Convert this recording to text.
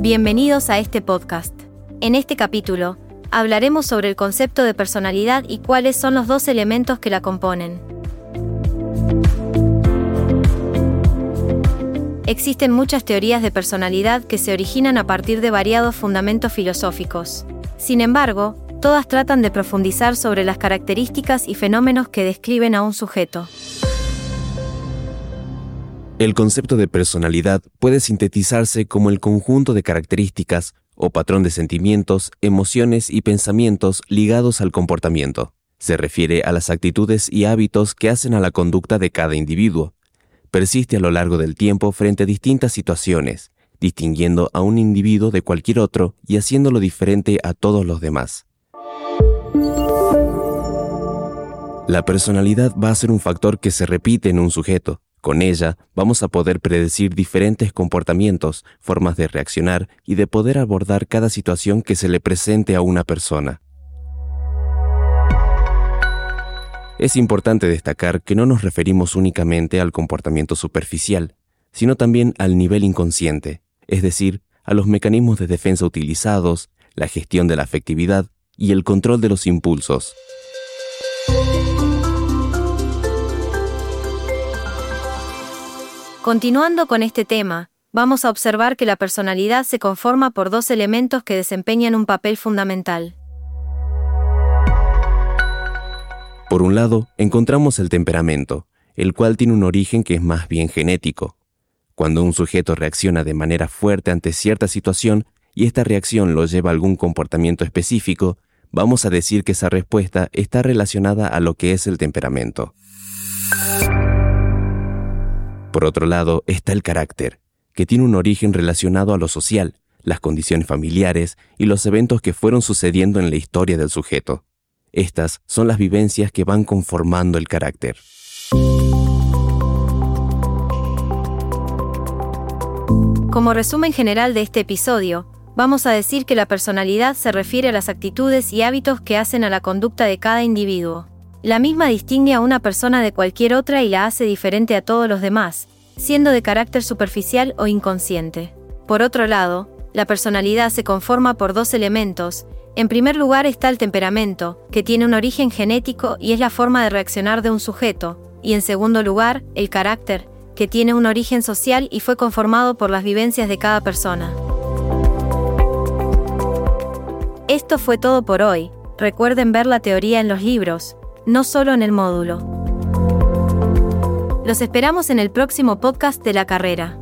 Bienvenidos a este podcast. En este capítulo, hablaremos sobre el concepto de personalidad y cuáles son los dos elementos que la componen. Existen muchas teorías de personalidad que se originan a partir de variados fundamentos filosóficos. Sin embargo, todas tratan de profundizar sobre las características y fenómenos que describen a un sujeto. El concepto de personalidad puede sintetizarse como el conjunto de características o patrón de sentimientos, emociones y pensamientos ligados al comportamiento. Se refiere a las actitudes y hábitos que hacen a la conducta de cada individuo. Persiste a lo largo del tiempo frente a distintas situaciones, distinguiendo a un individuo de cualquier otro y haciéndolo diferente a todos los demás. La personalidad va a ser un factor que se repite en un sujeto, con ella vamos a poder predecir diferentes comportamientos, formas de reaccionar y de poder abordar cada situación que se le presente a una persona. Es importante destacar que no nos referimos únicamente al comportamiento superficial, sino también al nivel inconsciente, es decir, a los mecanismos de defensa utilizados, la gestión de la afectividad y el control de los impulsos. Continuando con este tema, vamos a observar que la personalidad se conforma por dos elementos que desempeñan un papel fundamental. Por un lado, encontramos el temperamento, el cual tiene un origen que es más bien genético. Cuando un sujeto reacciona de manera fuerte ante cierta situación y esta reacción lo lleva a algún comportamiento específico, vamos a decir que esa respuesta está relacionada a lo que es el temperamento. Por otro lado está el carácter, que tiene un origen relacionado a lo social, las condiciones familiares y los eventos que fueron sucediendo en la historia del sujeto. Estas son las vivencias que van conformando el carácter. Como resumen general de este episodio, vamos a decir que la personalidad se refiere a las actitudes y hábitos que hacen a la conducta de cada individuo. La misma distingue a una persona de cualquier otra y la hace diferente a todos los demás, siendo de carácter superficial o inconsciente. Por otro lado, la personalidad se conforma por dos elementos. En primer lugar está el temperamento, que tiene un origen genético y es la forma de reaccionar de un sujeto, y en segundo lugar, el carácter, que tiene un origen social y fue conformado por las vivencias de cada persona. Esto fue todo por hoy. Recuerden ver la teoría en los libros, no solo en el módulo. Los esperamos en el próximo podcast de la carrera.